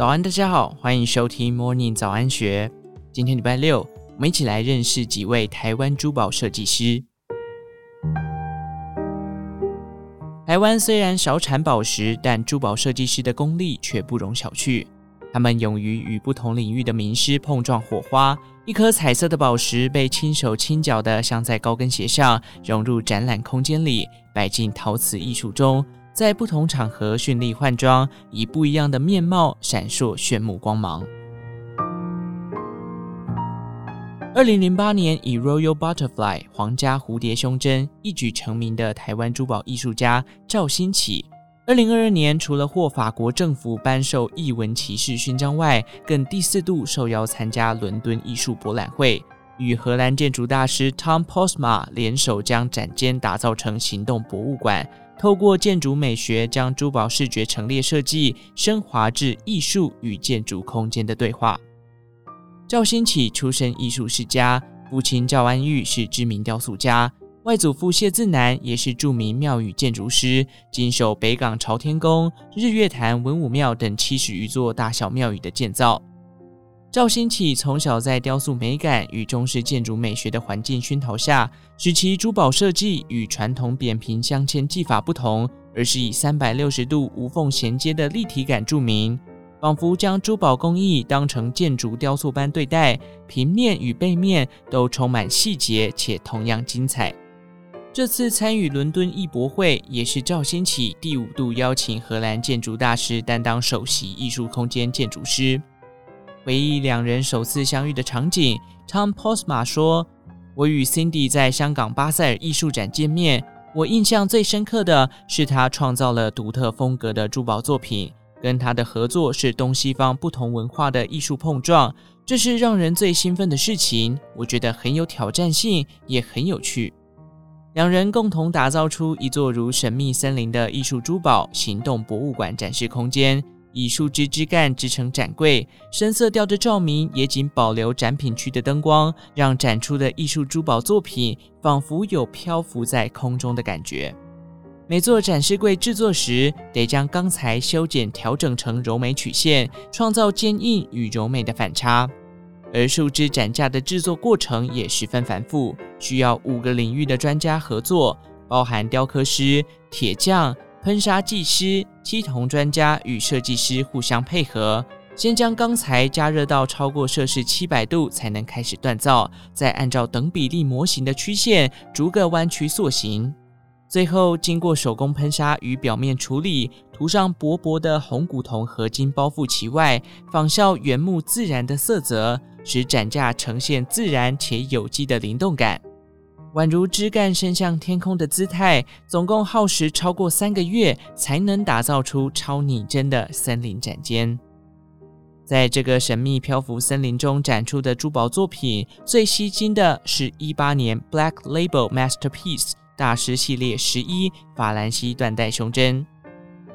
早安，大家好，欢迎收听 Morning 早安学。今天礼拜六，我们一起来认识几位台湾珠宝设计师。台湾虽然少产宝石，但珠宝设计师的功力却不容小觑。他们勇于与不同领域的名师碰撞火花，一颗彩色的宝石被轻手轻脚地镶在高跟鞋上，融入展览空间里，摆进陶瓷艺术中，在不同场合绚丽换装，以不一样的面貌闪烁炫目光芒。二零零八年以 Royal Butterfly 皇家蝴蝶胸针一举成名的台湾珠宝艺术家赵新起。二零二二年，除了获法国政府颁授艺文骑士勋章外，更第四度受邀参加伦敦艺术博览会，与荷兰建筑大师 Tom Posma 联手将展间打造成行动博物馆，透过建筑美学将珠宝视觉陈列设计升华至艺术与建筑空间的对话。赵新起出身艺术世家，父亲赵安玉是知名雕塑家。外祖父谢自南也是著名庙宇建筑师，经手北港朝天宫、日月潭文武庙等七十余座大小庙宇的建造。赵新起从小在雕塑美感与中式建筑美学的环境熏陶下，使其珠宝设计与传统扁平镶嵌技法不同，而是以三百六十度无缝衔接的立体感著名，仿佛将珠宝工艺当成建筑雕塑般对待，平面与背面都充满细节且同样精彩。这次参与伦敦艺博会，也是赵新起第五度邀请荷兰建筑大师担当首席艺术空间建筑师。回忆两人首次相遇的场景，Tom Posma 说：“我与 Cindy 在香港巴塞尔艺术展见面，我印象最深刻的是他创造了独特风格的珠宝作品，跟他的合作是东西方不同文化的艺术碰撞，这是让人最兴奋的事情。我觉得很有挑战性，也很有趣。”两人共同打造出一座如神秘森林的艺术珠宝行动博物馆展示空间，以树枝枝干制成展柜，深色调的照明也仅保留展品区的灯光，让展出的艺术珠宝作品仿佛有漂浮在空中的感觉。每座展示柜制作时，得将钢材修剪调整成柔美曲线，创造坚硬与柔美的反差。而树枝展架的制作过程也十分繁复，需要五个领域的专家合作，包含雕刻师、铁匠、喷砂技师、漆铜专家与设计师互相配合。先将钢材加热到超过摄氏七百度，才能开始锻造，再按照等比例模型的曲线逐个弯曲塑形。最后，经过手工喷砂与表面处理，涂上薄薄的红古铜合金包覆其外，仿效原木自然的色泽，使展架呈现自然且有机的灵动感，宛如枝干伸向天空的姿态。总共耗时超过三个月，才能打造出超拟真的森林展间。在这个神秘漂浮森林中展出的珠宝作品，最吸睛的是一八年 Black Label Masterpiece。大师系列十一法兰西缎带胸针，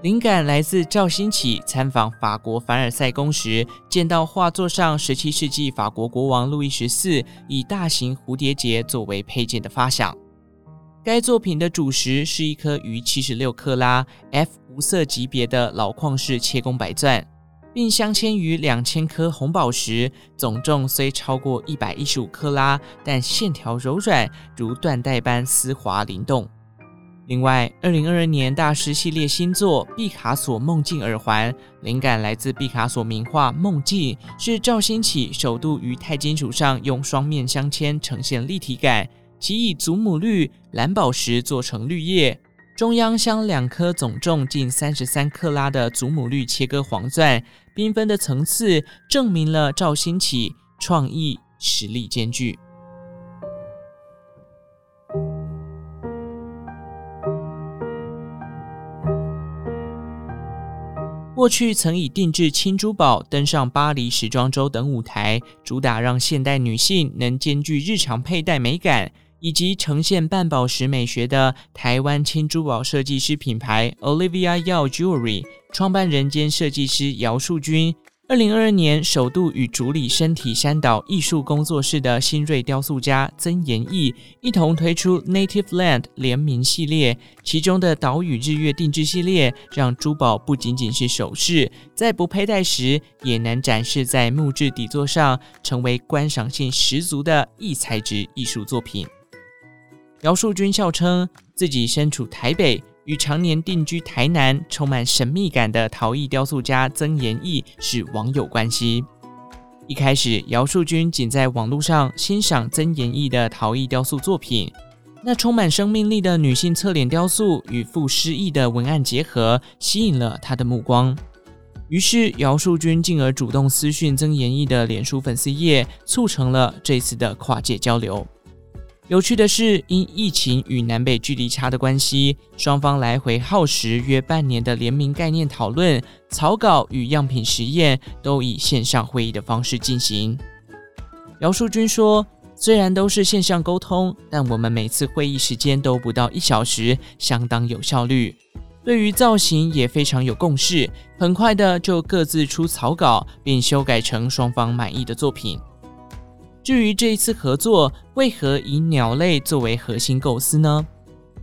灵感来自赵新起参访法国凡尔赛宫时，见到画作上十七世纪法国国王路易十四以大型蝴蝶结作为配件的发想。该作品的主石是一颗逾七十六克拉 F 无色级别的老矿式切工白钻。并镶嵌于两千颗红宝石，总重虽超过一百一十五克拉，但线条柔软，如缎带般丝滑灵动。另外，二零二二年大师系列新作毕卡索梦境耳环，灵感来自毕卡索名画《梦境》，是赵新起首度于钛金属上用双面镶嵌呈现立体感，其以祖母绿蓝宝石做成绿叶。中央镶两颗总重近三十三克拉的祖母绿切割黄钻，缤纷的层次证明了赵新起创意实力兼具。过去曾以定制轻珠宝登上巴黎时装周等舞台，主打让现代女性能兼具日常佩戴美感。以及呈现半宝石美学的台湾轻珠宝设计师品牌 Olivia Yao Jewelry 创办人兼设计师姚树军，二零二二年，首度与主理身体山岛艺术工作室的新锐雕塑家曾延义一同推出 Native Land 联名系列，其中的岛屿日月定制系列，让珠宝不仅仅是首饰，在不佩戴时也能展示在木质底座上，成为观赏性十足的异材质艺术作品。姚树军笑称自己身处台北。与常年定居台南、充满神秘感的陶艺雕塑家曾延义是网友关系。一开始，姚树军仅在网络上欣赏曾延义的陶艺雕塑作品，那充满生命力的女性侧脸雕塑与富诗意的文案结合，吸引了他的目光。于是，姚树军进而主动私讯曾延义的脸书粉丝页，促成了这次的跨界交流。有趣的是，因疫情与南北距离差的关系，双方来回耗时约半年的联名概念讨论、草稿与样品实验，都以线上会议的方式进行。姚树君说：“虽然都是线上沟通，但我们每次会议时间都不到一小时，相当有效率。对于造型也非常有共识，很快的就各自出草稿，并修改成双方满意的作品。”至于这一次合作，为何以鸟类作为核心构思呢？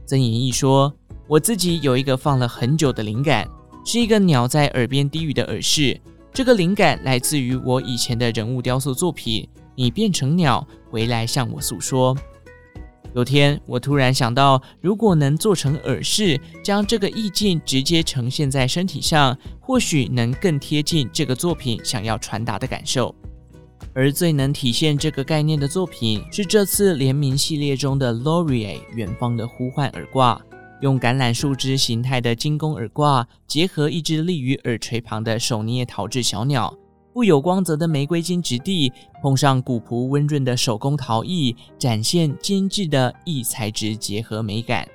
曾延义说：“我自己有一个放了很久的灵感，是一个鸟在耳边低语的耳饰。这个灵感来自于我以前的人物雕塑作品。你变成鸟回来向我诉说。有天，我突然想到，如果能做成耳饰，将这个意境直接呈现在身体上，或许能更贴近这个作品想要传达的感受。”而最能体现这个概念的作品是这次联名系列中的 Laurier 远方的呼唤耳挂，用橄榄树枝形态的金工耳挂，结合一只立于耳垂旁的手捏陶制小鸟，富有光泽的玫瑰金质地，碰上古朴温润的手工陶艺，展现精致的异材质结合美感。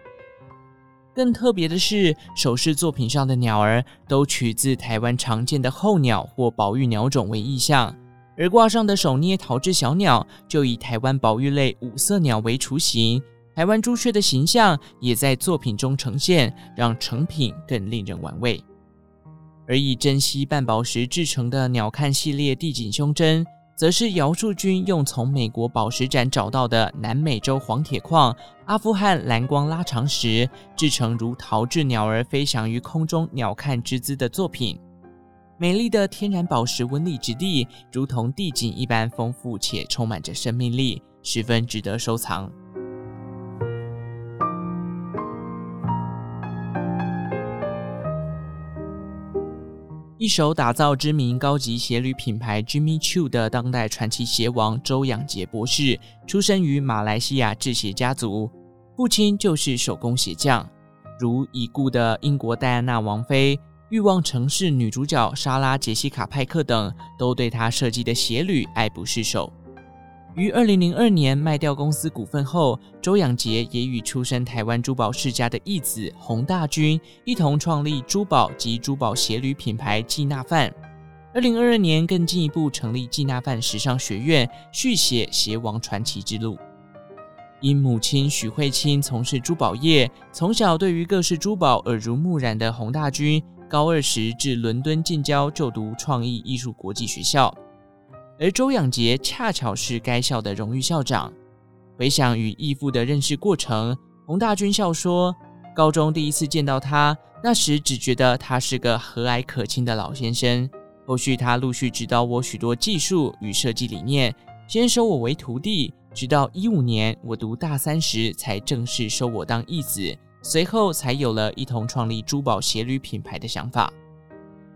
更特别的是，首饰作品上的鸟儿都取自台湾常见的候鸟或保育鸟种为意象。而挂上的手捏陶制小鸟，就以台湾保育类五色鸟为雏形，台湾朱雀的形象也在作品中呈现，让成品更令人玩味。而以珍稀半宝石制成的鸟瞰系列地锦胸针，则是姚树军用从美国宝石展找到的南美洲黄铁矿、阿富汗蓝光拉长石，制成如陶制鸟儿飞翔于空中鸟瞰之姿的作品。美丽的天然宝石纹理质地，如同地景一般丰富且充满着生命力，十分值得收藏。一手打造知名高级鞋履品牌 Jimmy Choo 的当代传奇鞋王周仰杰博士，出生于马来西亚制鞋家族，父亲就是手工鞋匠，如已故的英国戴安娜王妃。欲望城市女主角莎拉·杰西卡·派克等都对他设计的鞋履爱不释手。于二零零二年卖掉公司股份后，周仰杰也与出身台湾珠宝世家的义子洪大军一同创立珠宝及珠宝鞋履品牌季纳范。二零二二年更进一步成立季纳范时尚学院，续写鞋王传奇之路。因母亲许慧清从事珠宝业，从小对于各式珠宝耳濡目染的洪大军。高二时至伦敦近郊就读创意艺术国际学校，而周仰杰恰巧是该校的荣誉校长。回想与义父的认识过程，洪大军笑说：“高中第一次见到他，那时只觉得他是个和蔼可亲的老先生。后续他陆续指导我许多技术与设计理念，先收我为徒弟，直到一五年我读大三时才正式收我当义子。”随后才有了一同创立珠宝鞋履品牌的想法，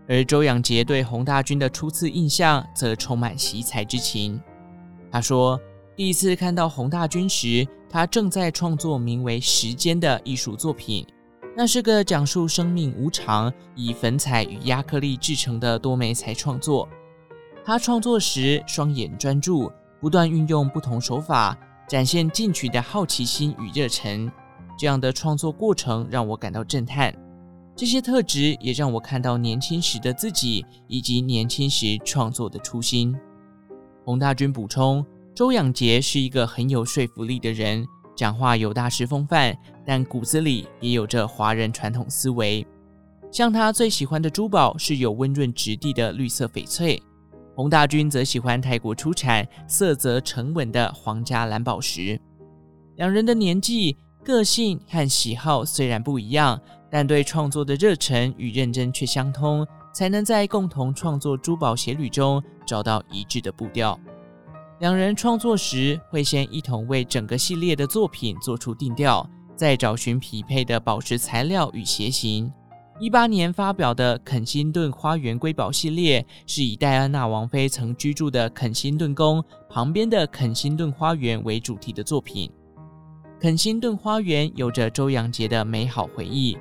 而周仰杰对洪大军的初次印象则充满惜才之情。他说，第一次看到洪大军时，他正在创作名为《时间》的艺术作品，那是个讲述生命无常、以粉彩与压克力制成的多媒材创作。他创作时双眼专注，不断运用不同手法，展现进取的好奇心与热忱。这样的创作过程让我感到震撼，这些特质也让我看到年轻时的自己以及年轻时创作的初心。洪大军补充，周仰杰是一个很有说服力的人，讲话有大师风范，但骨子里也有着华人传统思维。像他最喜欢的珠宝是有温润质地的绿色翡翠，洪大军则喜欢泰国出产、色泽沉稳的皇家蓝宝石。两人的年纪、个性和喜好虽然不一样，但对创作的热忱与认真却相通，才能在共同创作珠宝鞋履中找到一致的步调。两人创作时会先一同为整个系列的作品做出定调，再找寻匹配的宝石材料与鞋型。一八年发表的肯辛顿花园瑰宝系列，是以戴安娜王妃曾居住的肯辛顿宫旁边的肯辛顿花园为主题的作品。肯辛顿花园有着周扬杰的美好回忆。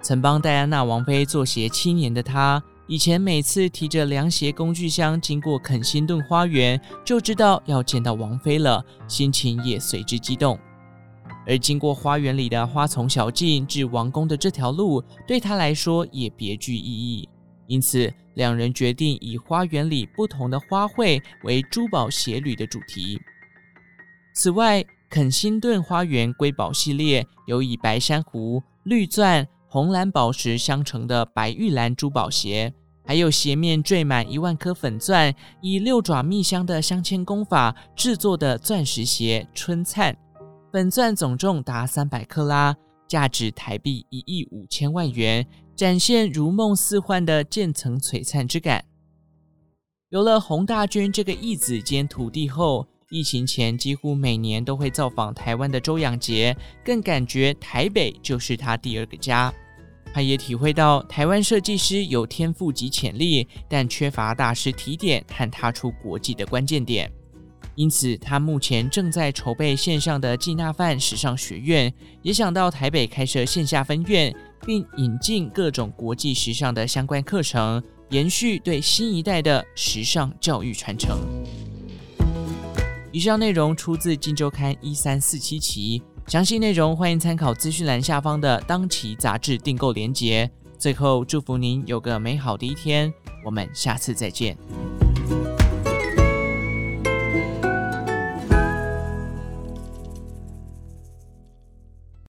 曾帮戴安娜王妃做鞋七年的他，以前每次提着凉鞋工具箱经过肯辛顿花园，就知道要见到王妃了，心情也随之激动。而经过花园里的花丛小径至王宫的这条路，对他来说也别具意义。因此，两人决定以花园里不同的花卉为珠宝鞋履的主题。此外，肯辛顿花园瑰宝系列有以白珊瑚、绿钻、红蓝宝石相成的白玉兰珠宝鞋，还有鞋面缀满一万颗粉钻，以六爪蜜香的镶嵌工法制作的钻石鞋春灿，粉钻总重达三百克拉，价值台币一亿五千万元，展现如梦似幻的渐层璀璨之感。有了洪大军这个义子兼徒弟后，疫情前几乎每年都会造访台湾的周扬杰，更感觉台北就是他第二个家。他也体会到台湾设计师有天赋及潜力，但缺乏大师提点和踏出国际的关键点。因此，他目前正在筹备线上的季纳范时尚学院，也想到台北开设线下分院，并引进各种国际时尚的相关课程，延续对新一代的时尚教育传承。以上内容出自《金周刊》一三四七期，详细内容欢迎参考资讯栏下方的当期杂志订购链接。最后，祝福您有个美好的一天，我们下次再见。